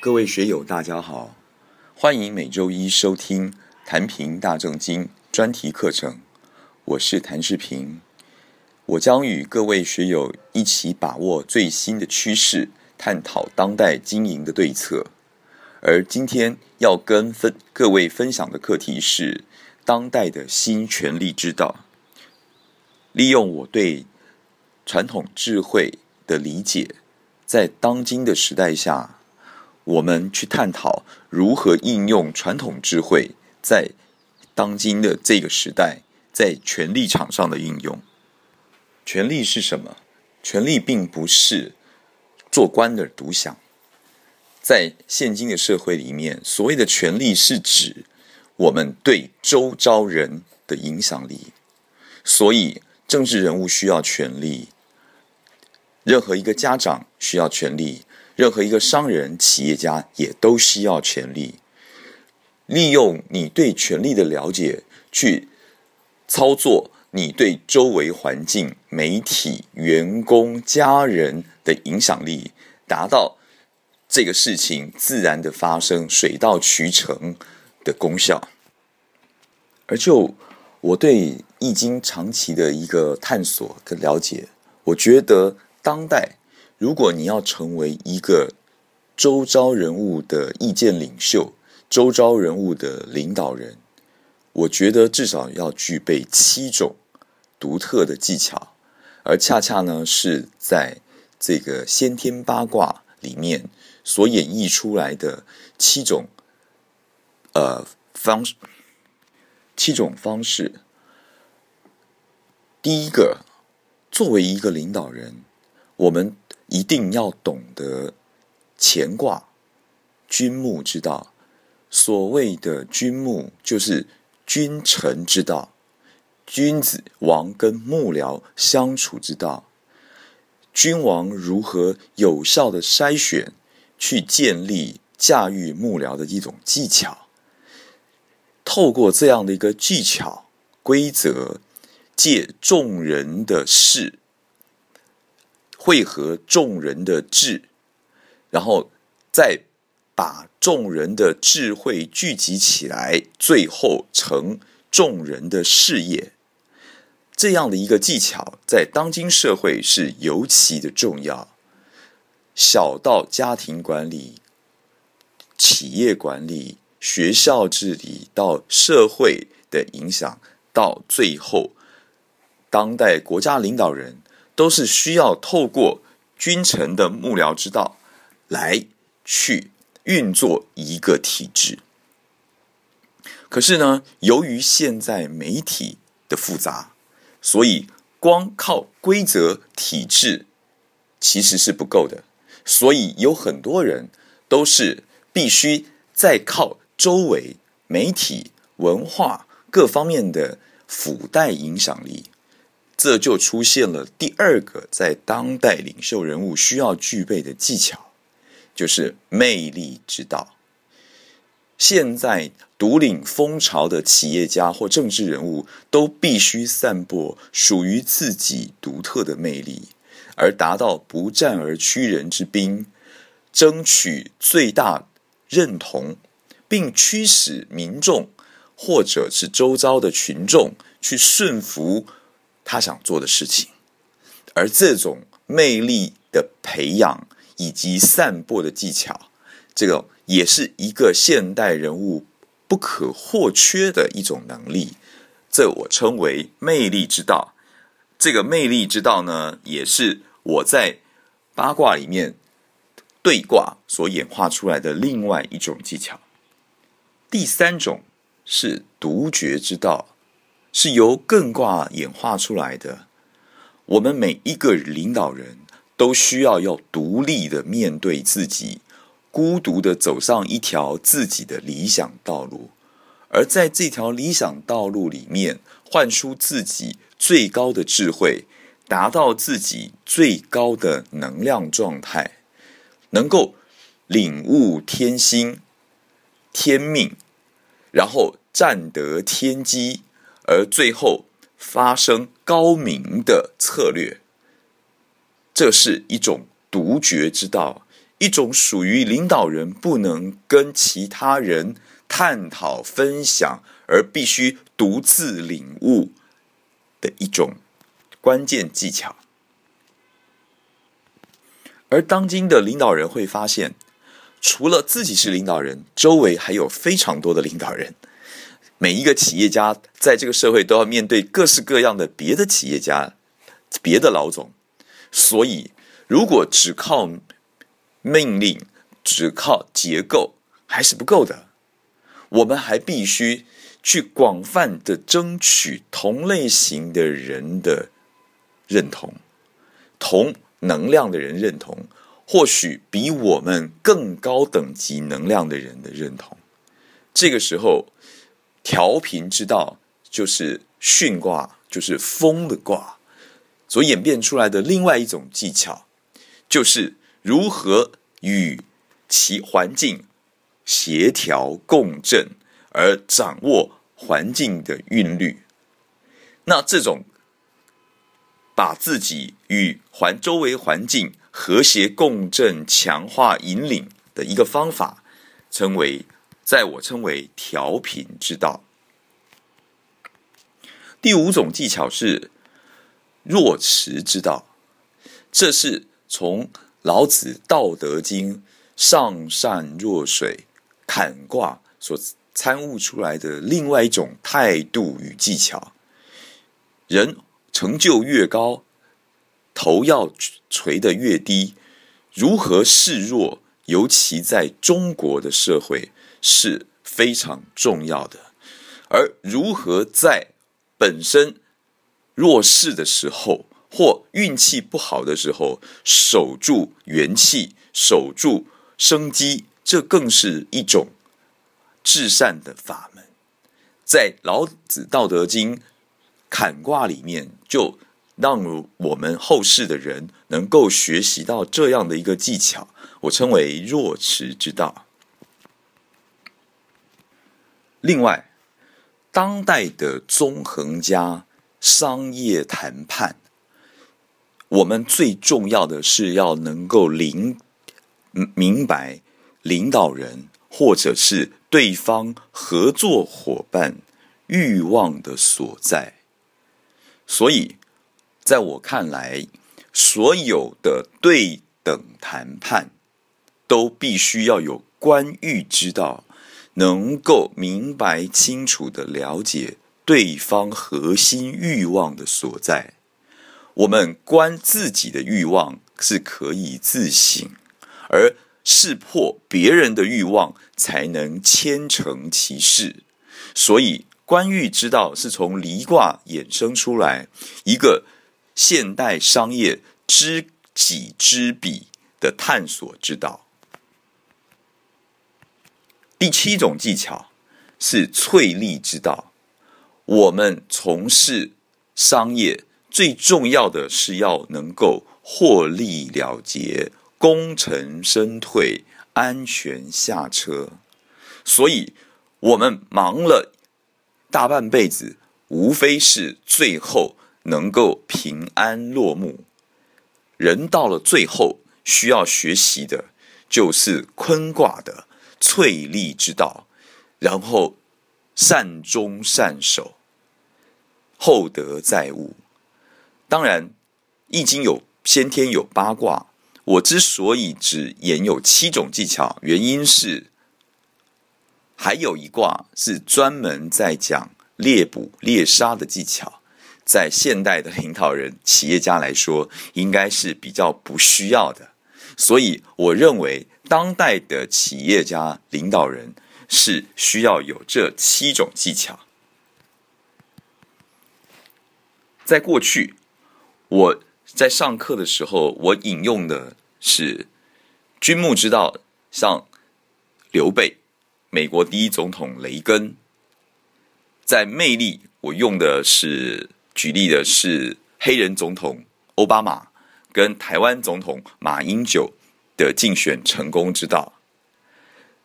各位学友，大家好，欢迎每周一收听《谭平大正经》专题课程。我是谭世平，我将与各位学友一起把握最新的趋势，探讨当代经营的对策。而今天要跟分各位分享的课题是当代的新权力之道。利用我对传统智慧的理解，在当今的时代下，我们去探讨如何应用传统智慧在当今的这个时代，在权力场上的应用。权力是什么？权力并不是做官的独享。在现今的社会里面，所谓的权力是指我们对周遭人的影响力。所以，政治人物需要权力，任何一个家长需要权力，任何一个商人、企业家也都需要权力。利用你对权力的了解，去操作你对周围环境、媒体、员工、家人的影响力，达到。这个事情自然的发生，水到渠成的功效。而就我对《易经》长期的一个探索跟了解，我觉得当代如果你要成为一个周遭人物的意见领袖、周遭人物的领导人，我觉得至少要具备七种独特的技巧，而恰恰呢是在这个先天八卦里面。所演绎出来的七种，呃方式，七种方式。第一个，作为一个领导人，我们一定要懂得乾卦、君木之道。所谓的君木，就是君臣之道，君子王跟幕僚相处之道。君王如何有效的筛选？去建立驾驭幕僚的一种技巧，透过这样的一个技巧规则，借众人的事，汇合众人的智，然后再把众人的智慧聚集起来，最后成众人的事业。这样的一个技巧，在当今社会是尤其的重要。小到家庭管理、企业管理、学校治理，到社会的影响，到最后，当代国家领导人都是需要透过君臣的幕僚之道来去运作一个体制。可是呢，由于现在媒体的复杂，所以光靠规则体制其实是不够的。所以有很多人都是必须在靠周围媒体、文化各方面的附带影响力，这就出现了第二个在当代领袖人物需要具备的技巧，就是魅力之道。现在独领风潮的企业家或政治人物都必须散播属于自己独特的魅力。而达到不战而屈人之兵，争取最大认同，并驱使民众或者是周遭的群众去顺服他想做的事情。而这种魅力的培养以及散播的技巧，这个也是一个现代人物不可或缺的一种能力。这我称为魅力之道。这个魅力之道呢，也是。我在八卦里面对卦所演化出来的另外一种技巧，第三种是独绝之道，是由艮卦演化出来的。我们每一个领导人都需要要独立的面对自己，孤独的走上一条自己的理想道路，而在这条理想道路里面，换出自己最高的智慧。达到自己最高的能量状态，能够领悟天心、天命，然后占得天机，而最后发生高明的策略。这是一种独绝之道，一种属于领导人不能跟其他人探讨分享，而必须独自领悟的一种关键技巧。而当今的领导人会发现，除了自己是领导人，周围还有非常多的领导人。每一个企业家在这个社会都要面对各式各样的别的企业家、别的老总，所以如果只靠命令、只靠结构还是不够的，我们还必须去广泛的争取同类型的人的认同，同。能量的人认同，或许比我们更高等级能量的人的认同。这个时候，调频之道就是巽卦，就是风的卦，所演变出来的另外一种技巧，就是如何与其环境协调共振，而掌握环境的韵律。那这种。把自己与环周围环境和谐共振、强化引领的一个方法，称为在我称为调频之道。第五种技巧是若持之道，这是从老子《道德经》上善若水坎卦所参悟出来的另外一种态度与技巧。人。成就越高，头要垂得越低。如何示弱，尤其在中国的社会是非常重要的。而如何在本身弱势的时候，或运气不好的时候，守住元气，守住生机，这更是一种至善的法门。在老子《道德经》。坎卦里面就让我们后世的人能够学习到这样的一个技巧，我称为若持之道。另外，当代的纵横家商业谈判，我们最重要的是要能够领明白领导人或者是对方合作伙伴欲望的所在。所以，在我看来，所有的对等谈判都必须要有关欲之道，能够明白清楚的了解对方核心欲望的所在。我们观自己的欲望是可以自省，而识破别人的欲望才能牵成其事。所以。观欲之道是从离卦衍生出来一个现代商业知己知彼的探索之道。第七种技巧是淬利之道。我们从事商业最重要的是要能够获利了结、功成身退、安全下车。所以，我们忙了。大半辈子，无非是最后能够平安落幕。人到了最后，需要学习的就是坤卦的淬利之道，然后善终善守，厚德载物。当然，《易经》有先天有八卦，我之所以只言有七种技巧，原因是。还有一卦是专门在讲猎捕猎杀的技巧，在现代的领导人、企业家来说，应该是比较不需要的。所以，我认为当代的企业家领导人是需要有这七种技巧。在过去，我在上课的时候，我引用的是君木之道，像刘备。美国第一总统雷根，在魅力，我用的是举例的是黑人总统奥巴马跟台湾总统马英九的竞选成功之道。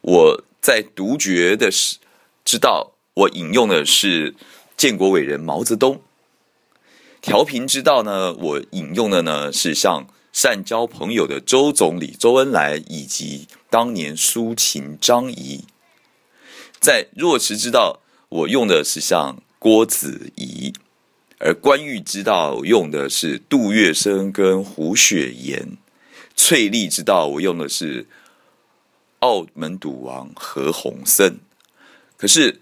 我在独绝的是之道，我引用的是建国伟人毛泽东。调频之道呢，我引用的呢是像善交朋友的周总理周恩来，以及当年苏秦张仪。在弱池之道，我用的是像郭子仪；而关羽之道用的是杜月笙跟胡雪岩；翠丽之道，我用的是澳门赌王何鸿燊。可是，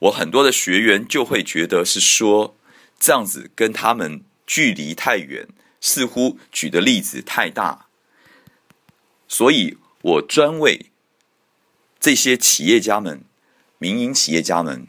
我很多的学员就会觉得是说，这样子跟他们距离太远，似乎举的例子太大，所以我专为这些企业家们。民营企业家们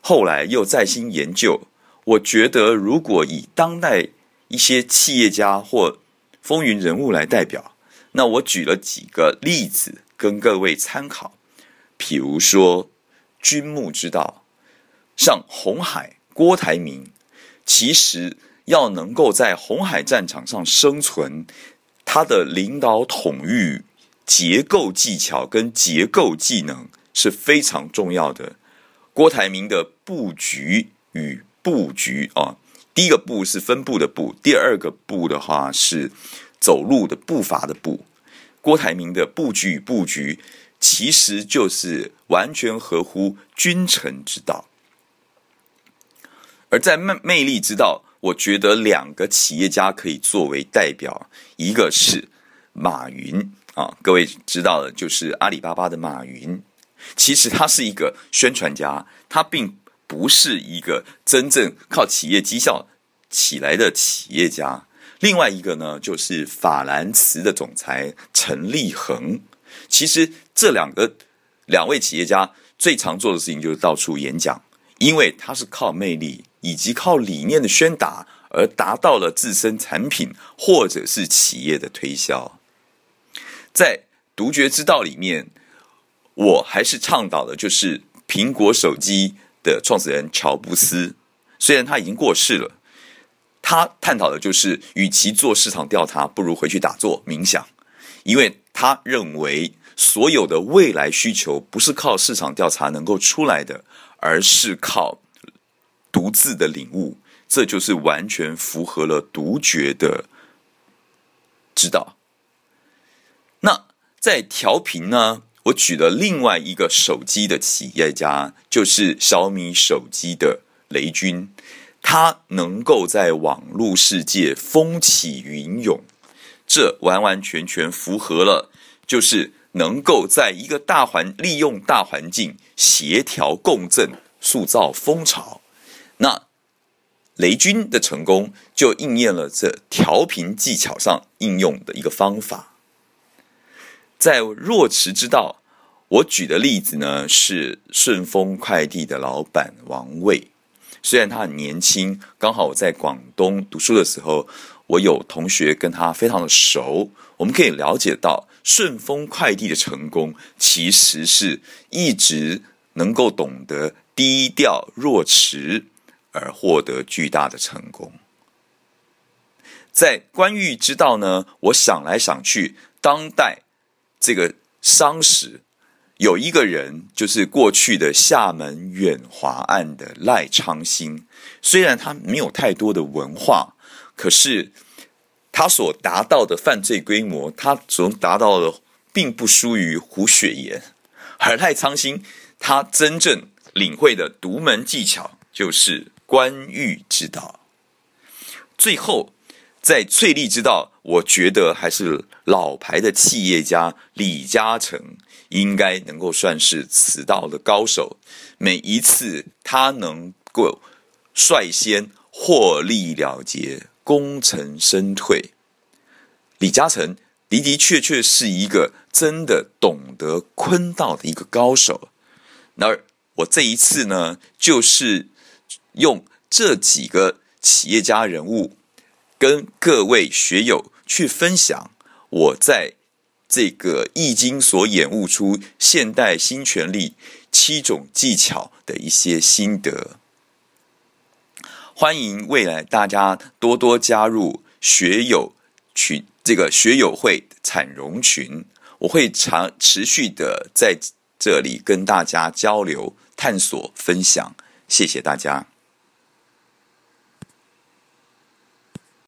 后来又再新研究，我觉得如果以当代一些企业家或风云人物来代表，那我举了几个例子跟各位参考。譬如说，军牧之道，像红海郭台铭，其实要能够在红海战场上生存，他的领导统御、结构技巧跟结构技能。是非常重要的。郭台铭的布局与布局啊，第一个步是分布的步，第二个步的话是走路的步伐的步。郭台铭的布局与布局，其实就是完全合乎君臣之道。而在魅魅力之道，我觉得两个企业家可以作为代表，一个是马云啊，各位知道的，就是阿里巴巴的马云。其实他是一个宣传家，他并不是一个真正靠企业绩效起来的企业家。另外一个呢，就是法兰茨的总裁陈立恒。其实这两个两位企业家最常做的事情就是到处演讲，因为他是靠魅力以及靠理念的宣达而达到了自身产品或者是企业的推销。在独绝之道里面。我还是倡导的，就是苹果手机的创始人乔布斯，虽然他已经过世了，他探讨的就是，与其做市场调查，不如回去打坐冥想，因为他认为所有的未来需求不是靠市场调查能够出来的，而是靠独自的领悟，这就是完全符合了独觉的指导。那在调频呢？我举了另外一个手机的企业家，就是小米手机的雷军，他能够在网络世界风起云涌，这完完全全符合了，就是能够在一个大环利用大环境协调共振，塑造风潮。那雷军的成功就应验了这调频技巧上应用的一个方法。在若池之道，我举的例子呢是顺丰快递的老板王卫。虽然他很年轻，刚好我在广东读书的时候，我有同学跟他非常的熟。我们可以了解到，顺丰快递的成功，其实是一直能够懂得低调若池，而获得巨大的成功。在关羽之道呢，我想来想去，当代。这个商史有一个人，就是过去的厦门远华案的赖昌星。虽然他没有太多的文化，可是他所达到的犯罪规模，他所达到的并不输于胡雪岩。而赖昌星他真正领会的独门技巧，就是关羽之道。最后。在翠丽之道，我觉得还是老牌的企业家李嘉诚应该能够算是此道的高手。每一次他能够率先获利了结，功成身退。李嘉诚的的确确是一个真的懂得坤道的一个高手。那我这一次呢，就是用这几个企业家人物。跟各位学友去分享我在这个《易经》所演悟出现代新权力七种技巧的一些心得。欢迎未来大家多多加入学友群，这个学友会产融群，我会长持续的在这里跟大家交流、探索、分享。谢谢大家。